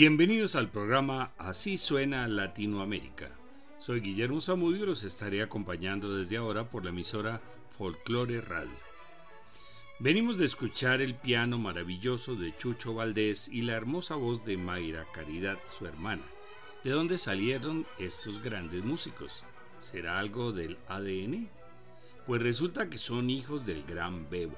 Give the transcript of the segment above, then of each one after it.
Bienvenidos al programa Así suena Latinoamérica. Soy Guillermo Zamudio y los estaré acompañando desde ahora por la emisora Folklore Radio. Venimos de escuchar el piano maravilloso de Chucho Valdés y la hermosa voz de Mayra Caridad, su hermana. ¿De dónde salieron estos grandes músicos? ¿Será algo del ADN? Pues resulta que son hijos del gran Bebo.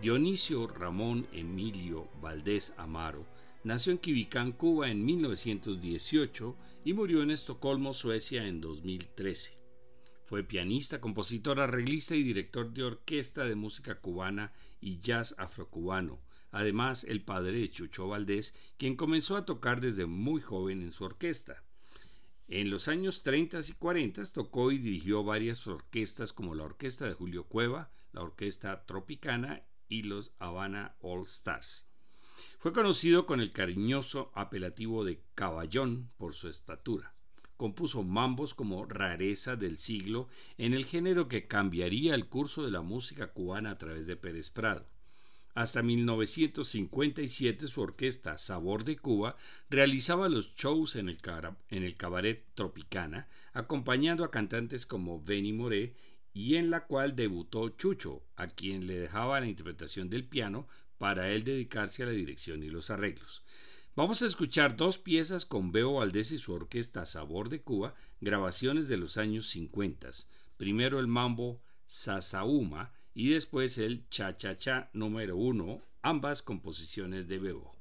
Dionisio Ramón Emilio Valdés Amaro Nació en Quibicán, Cuba en 1918 y murió en Estocolmo, Suecia en 2013. Fue pianista, compositor, arreglista y director de orquesta de música cubana y jazz afrocubano. Además, el padre de Chucho Valdés, quien comenzó a tocar desde muy joven en su orquesta. En los años 30 y 40 tocó y dirigió varias orquestas como la Orquesta de Julio Cueva, la Orquesta Tropicana y los Havana All Stars. Fue conocido con el cariñoso apelativo de Caballón por su estatura. Compuso mambos como rareza del siglo en el género que cambiaría el curso de la música cubana a través de Pérez Prado. Hasta 1957 su orquesta Sabor de Cuba realizaba los shows en el, en el cabaret Tropicana, acompañando a cantantes como Benny Moré y en la cual debutó Chucho, a quien le dejaba la interpretación del piano para él dedicarse a la dirección y los arreglos. Vamos a escuchar dos piezas con Beo Valdés y su orquesta Sabor de Cuba, grabaciones de los años 50. Primero el mambo Sasauma y después el Cha Cha Cha número uno, ambas composiciones de Bebo.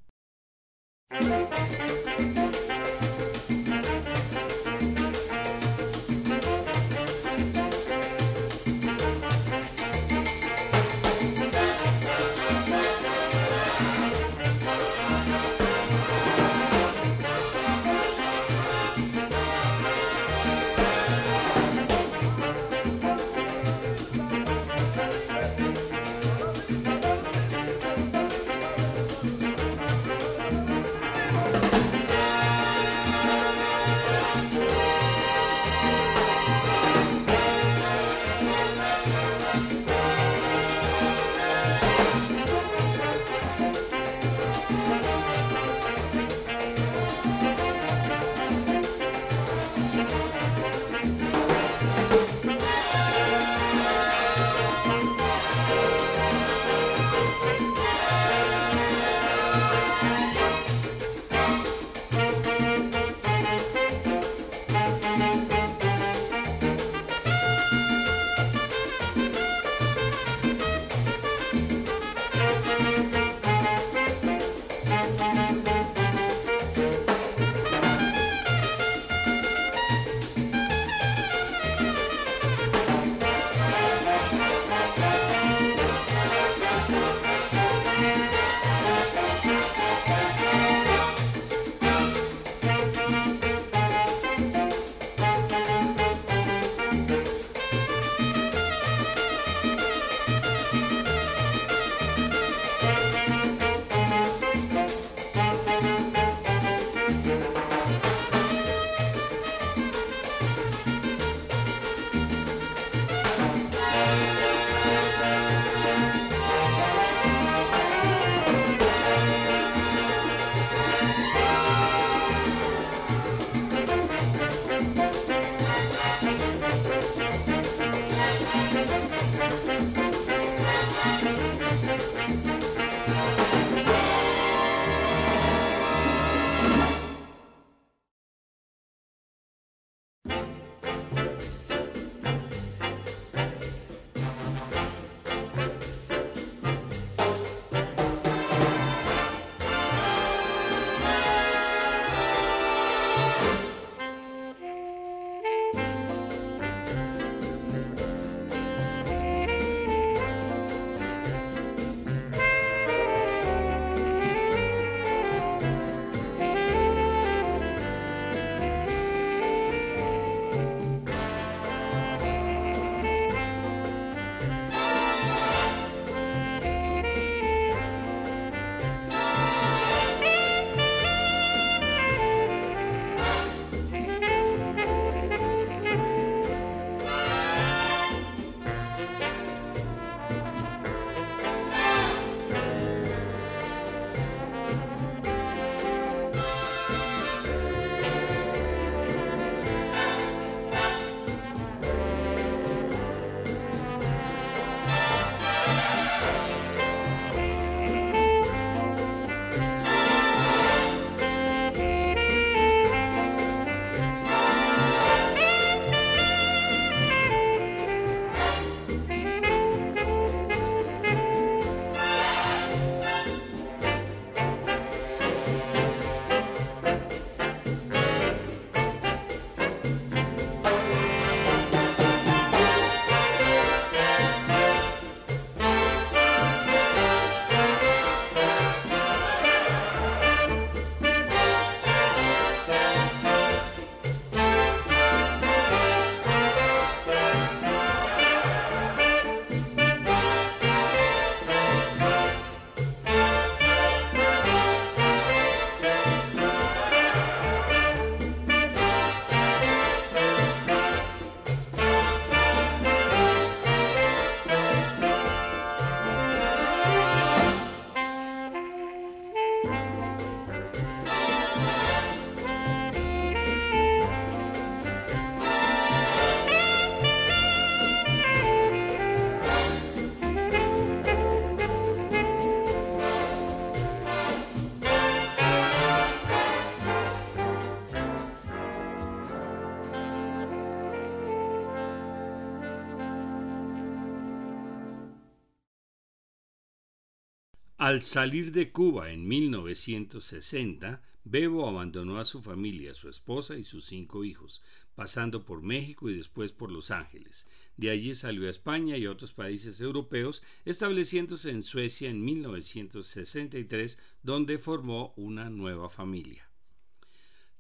Al salir de Cuba en 1960, Bebo abandonó a su familia, su esposa y sus cinco hijos, pasando por México y después por Los Ángeles. De allí salió a España y otros países europeos, estableciéndose en Suecia en 1963, donde formó una nueva familia.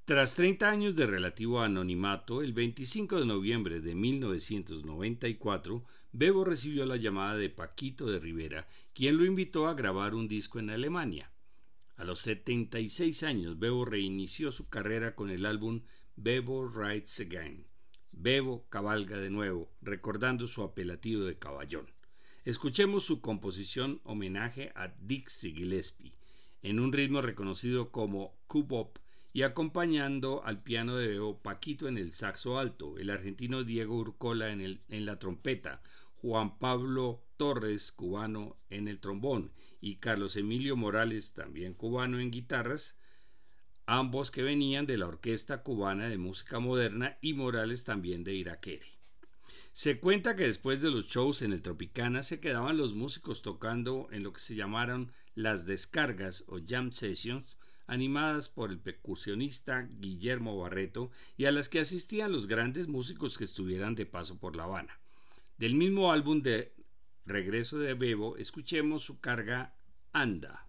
Tras 30 años de relativo anonimato, el 25 de noviembre de 1994, Bebo recibió la llamada de Paquito de Rivera, quien lo invitó a grabar un disco en Alemania. A los 76 años, Bebo reinició su carrera con el álbum Bebo Rides Again. Bebo cabalga de nuevo, recordando su apelativo de caballón. Escuchemos su composición homenaje a Dixie Gillespie, en un ritmo reconocido como Cubop y acompañando al piano de Bebo Paquito en el saxo alto, el argentino Diego Urcola en, el, en la trompeta, Juan Pablo Torres, cubano, en el trombón, y Carlos Emilio Morales, también cubano, en guitarras, ambos que venían de la Orquesta Cubana de Música Moderna y Morales también de Iraquere. Se cuenta que después de los shows en el Tropicana se quedaban los músicos tocando en lo que se llamaron las descargas o jam sessions, animadas por el percusionista Guillermo Barreto y a las que asistían los grandes músicos que estuvieran de paso por La Habana. Del mismo álbum de Regreso de Bebo, escuchemos su carga Anda.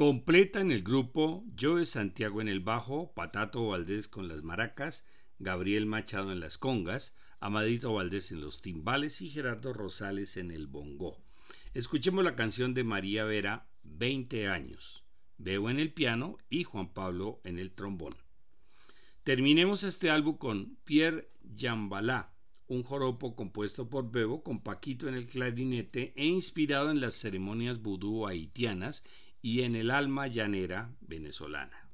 En el grupo Joe Santiago en el bajo, Patato Valdés con las maracas, Gabriel Machado en las congas, Amadito Valdés en los timbales y Gerardo Rosales en el bongo. Escuchemos la canción de María Vera, 20 años, Veo en el piano y Juan Pablo en el trombón. Terminemos este álbum con Pierre Jambalá, un joropo compuesto por Bebo con Paquito en el clarinete e inspirado en las ceremonias vudú haitianas y en el alma llanera venezolana.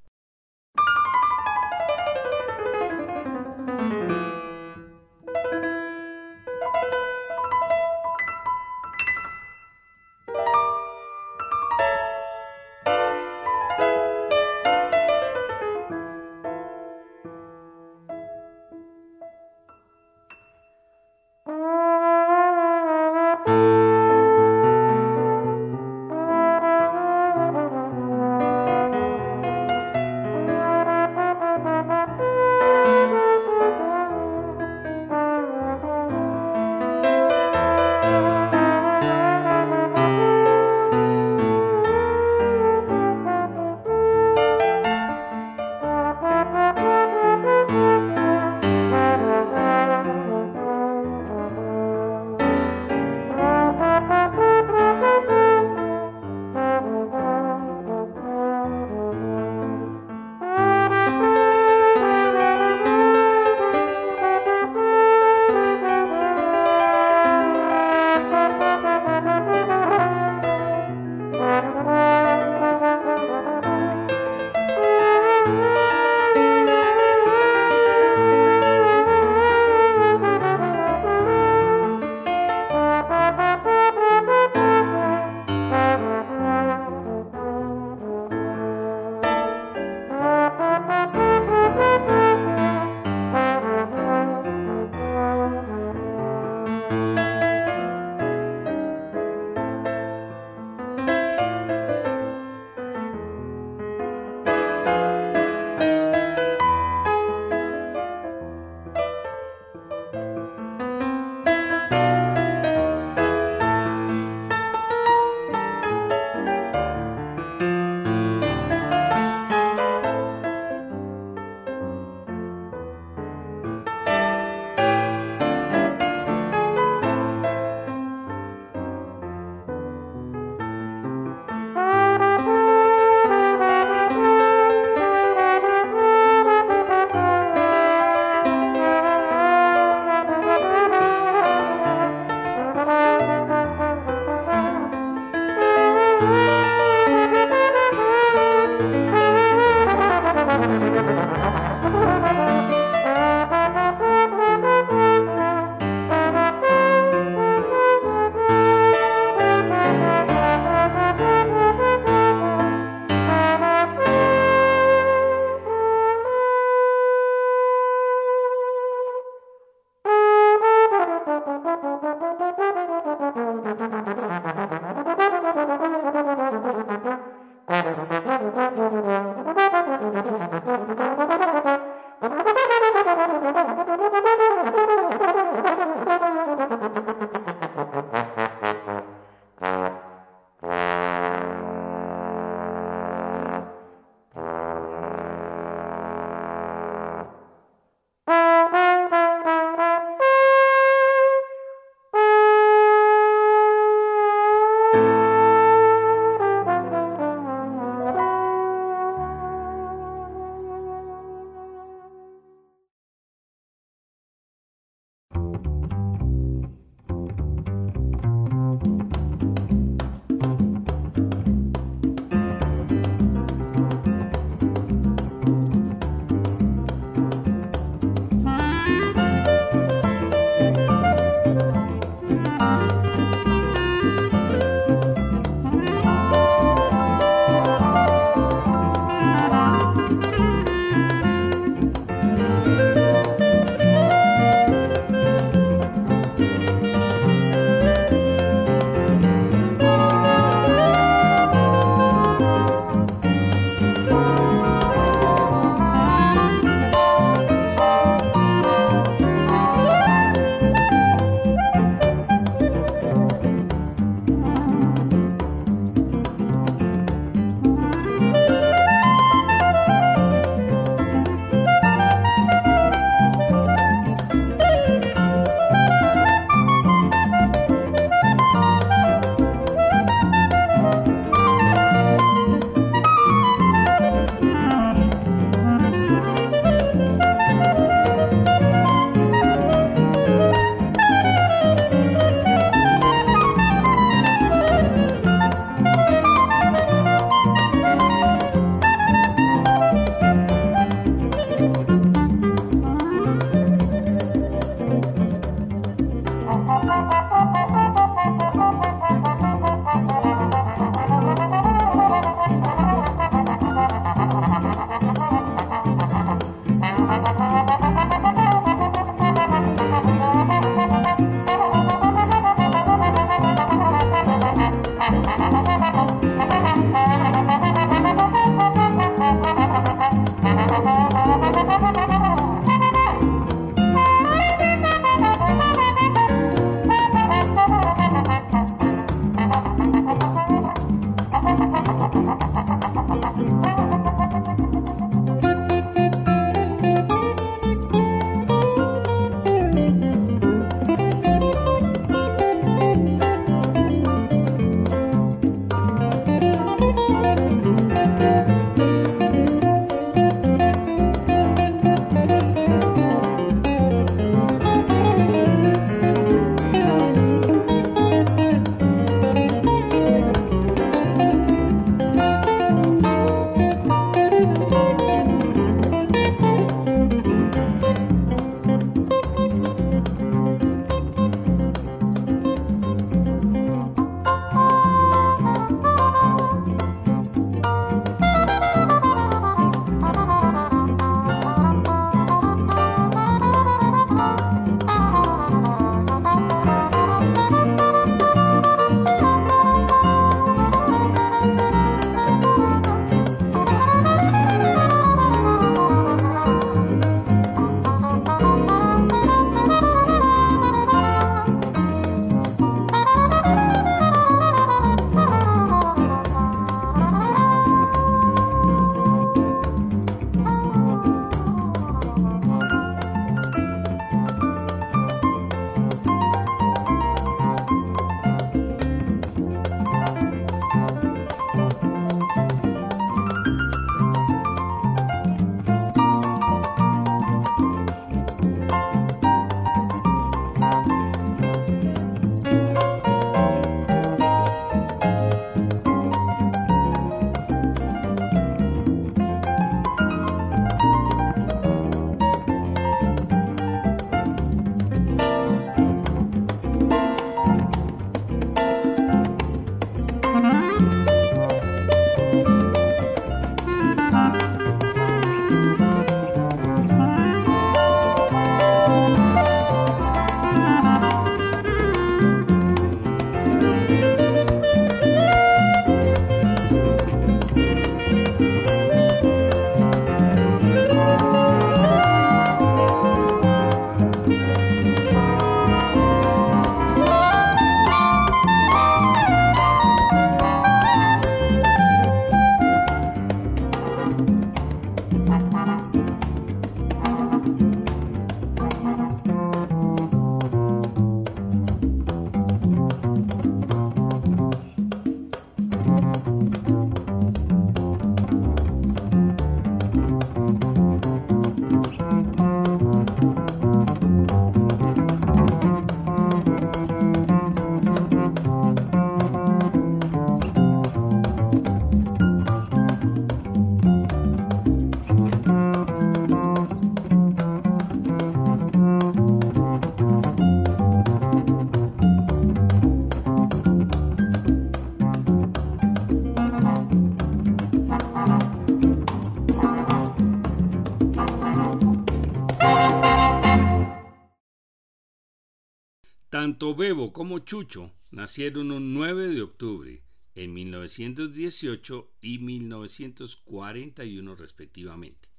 Tanto Bebo como Chucho nacieron un 9 de octubre en 1918 y 1941 respectivamente.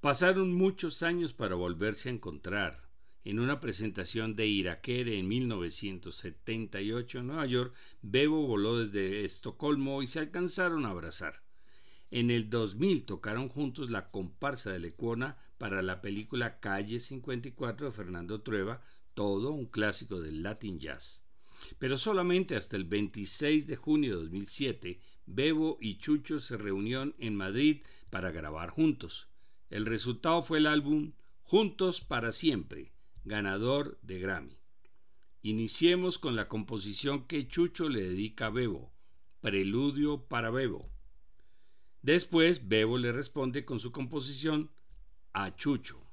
Pasaron muchos años para volverse a encontrar. En una presentación de Irakere en 1978 en Nueva York, Bebo voló desde Estocolmo y se alcanzaron a abrazar. En el 2000 tocaron juntos la comparsa de Lecuona para la película Calle 54 de Fernando Trueba, todo un clásico del Latin Jazz. Pero solamente hasta el 26 de junio de 2007, Bebo y Chucho se reunieron en Madrid para grabar juntos. El resultado fue el álbum Juntos para Siempre, ganador de Grammy. Iniciemos con la composición que Chucho le dedica a Bebo, Preludio para Bebo. Después, Bebo le responde con su composición a Chucho.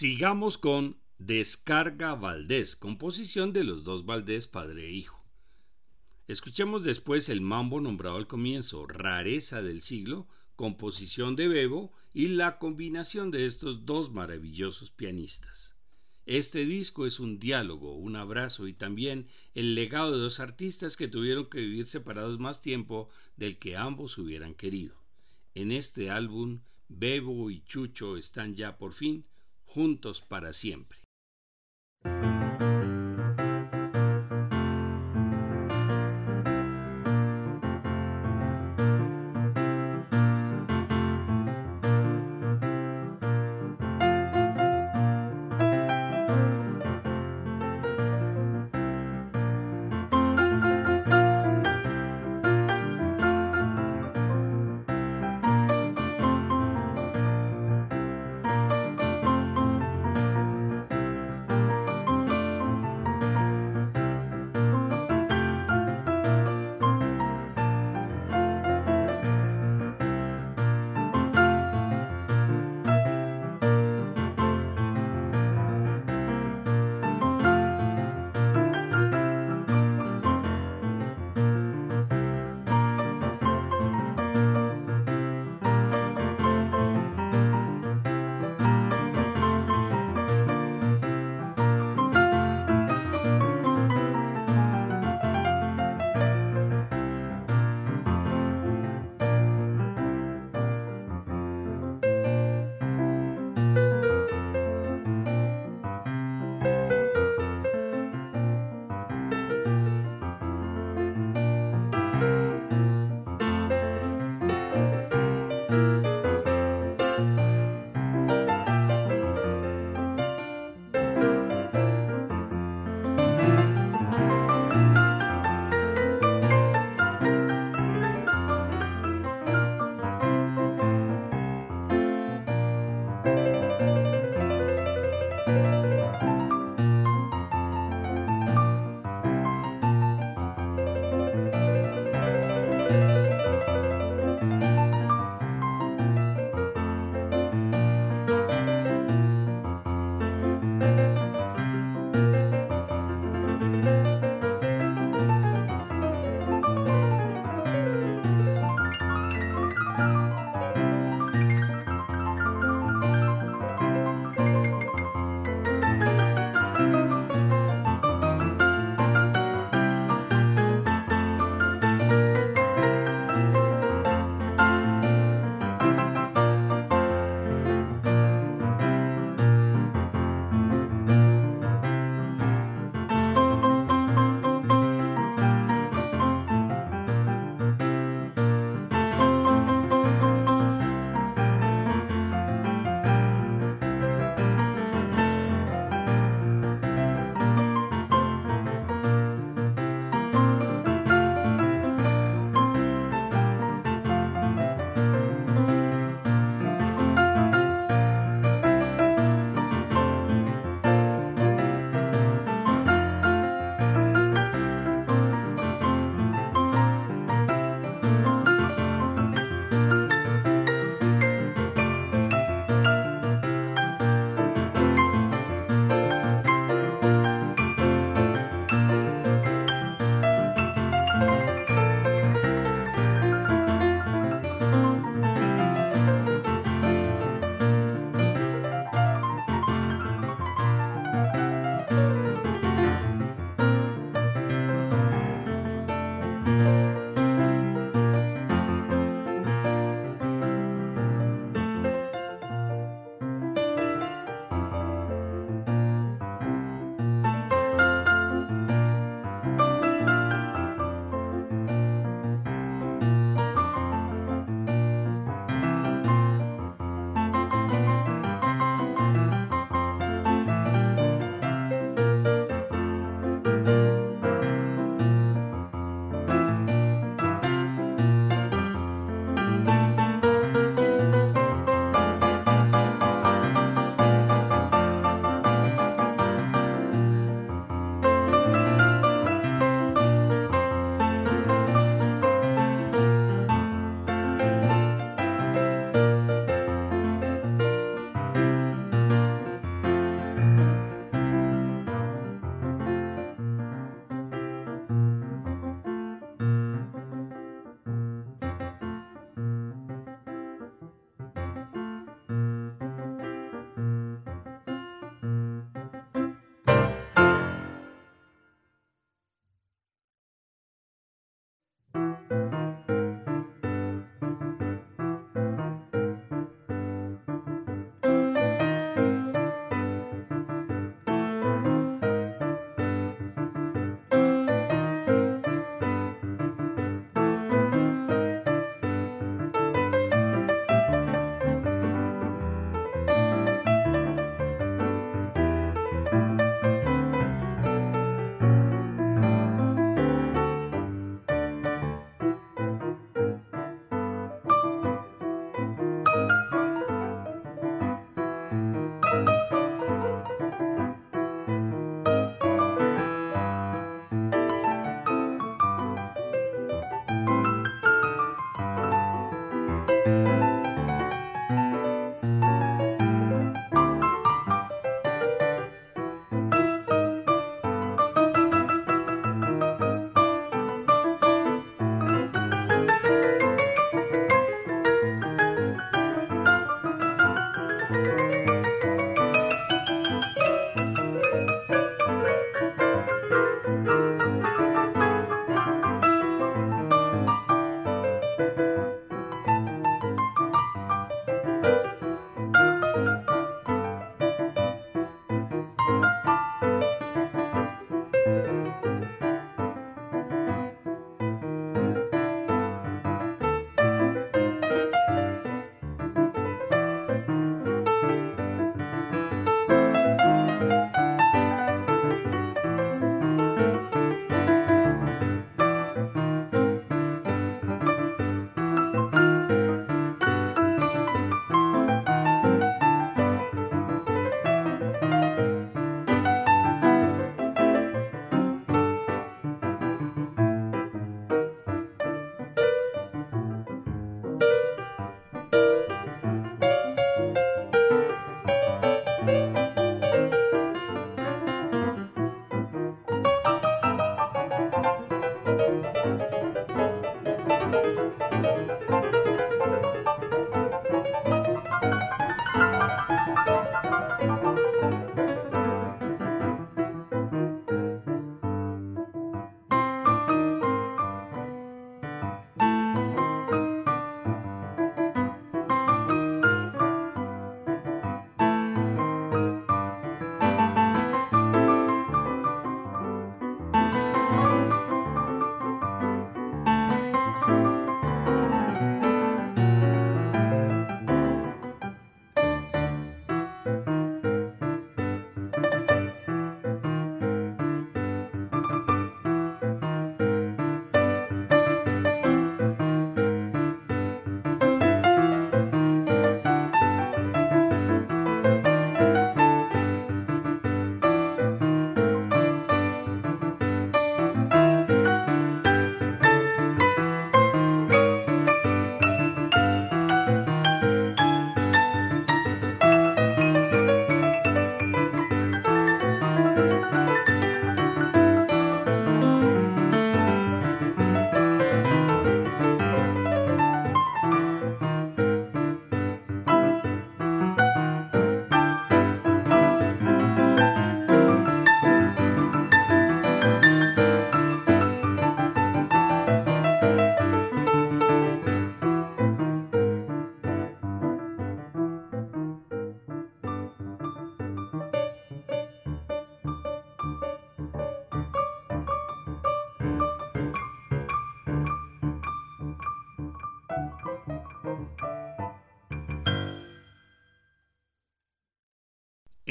Sigamos con Descarga Valdés, composición de los dos Valdés, padre e hijo. Escuchemos después el mambo nombrado al comienzo, Rareza del siglo, composición de Bebo y la combinación de estos dos maravillosos pianistas. Este disco es un diálogo, un abrazo y también el legado de dos artistas que tuvieron que vivir separados más tiempo del que ambos hubieran querido. En este álbum, Bebo y Chucho están ya por fin juntos para siempre.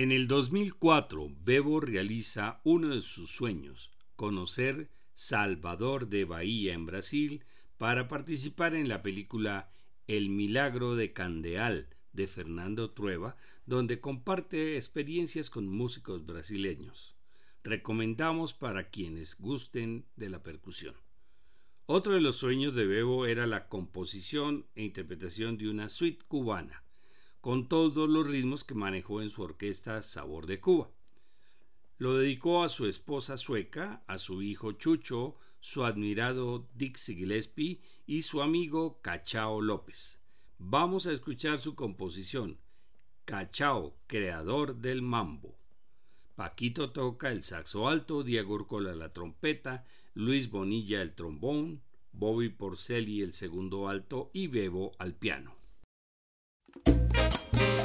En el 2004, Bebo realiza uno de sus sueños, conocer Salvador de Bahía en Brasil para participar en la película El Milagro de Candeal de Fernando Trueba, donde comparte experiencias con músicos brasileños. Recomendamos para quienes gusten de la percusión. Otro de los sueños de Bebo era la composición e interpretación de una suite cubana con todos los ritmos que manejó en su orquesta Sabor de Cuba. Lo dedicó a su esposa sueca, a su hijo Chucho, su admirado Dixie Gillespie y su amigo Cachao López. Vamos a escuchar su composición, Cachao, creador del mambo. Paquito toca el saxo alto, Diego Urcola la trompeta, Luis Bonilla el trombón, Bobby Porcelli el segundo alto y Bebo al piano. thank you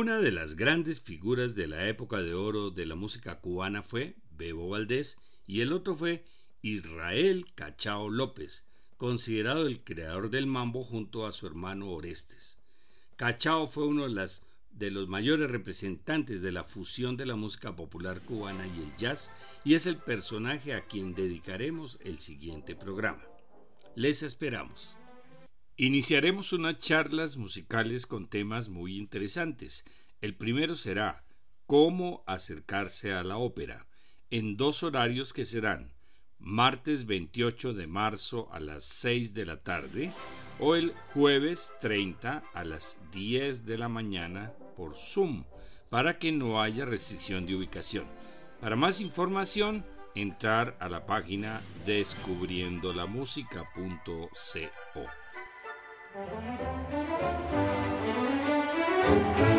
Una de las grandes figuras de la época de oro de la música cubana fue Bebo Valdés y el otro fue Israel Cachao López, considerado el creador del mambo junto a su hermano Orestes. Cachao fue uno de, de los mayores representantes de la fusión de la música popular cubana y el jazz y es el personaje a quien dedicaremos el siguiente programa. Les esperamos. Iniciaremos unas charlas musicales con temas muy interesantes. El primero será cómo acercarse a la ópera, en dos horarios que serán martes 28 de marzo a las 6 de la tarde o el jueves 30 a las 10 de la mañana por Zoom, para que no haya restricción de ubicación. Para más información, entrar a la página descubriendolamusica.co. Thank you.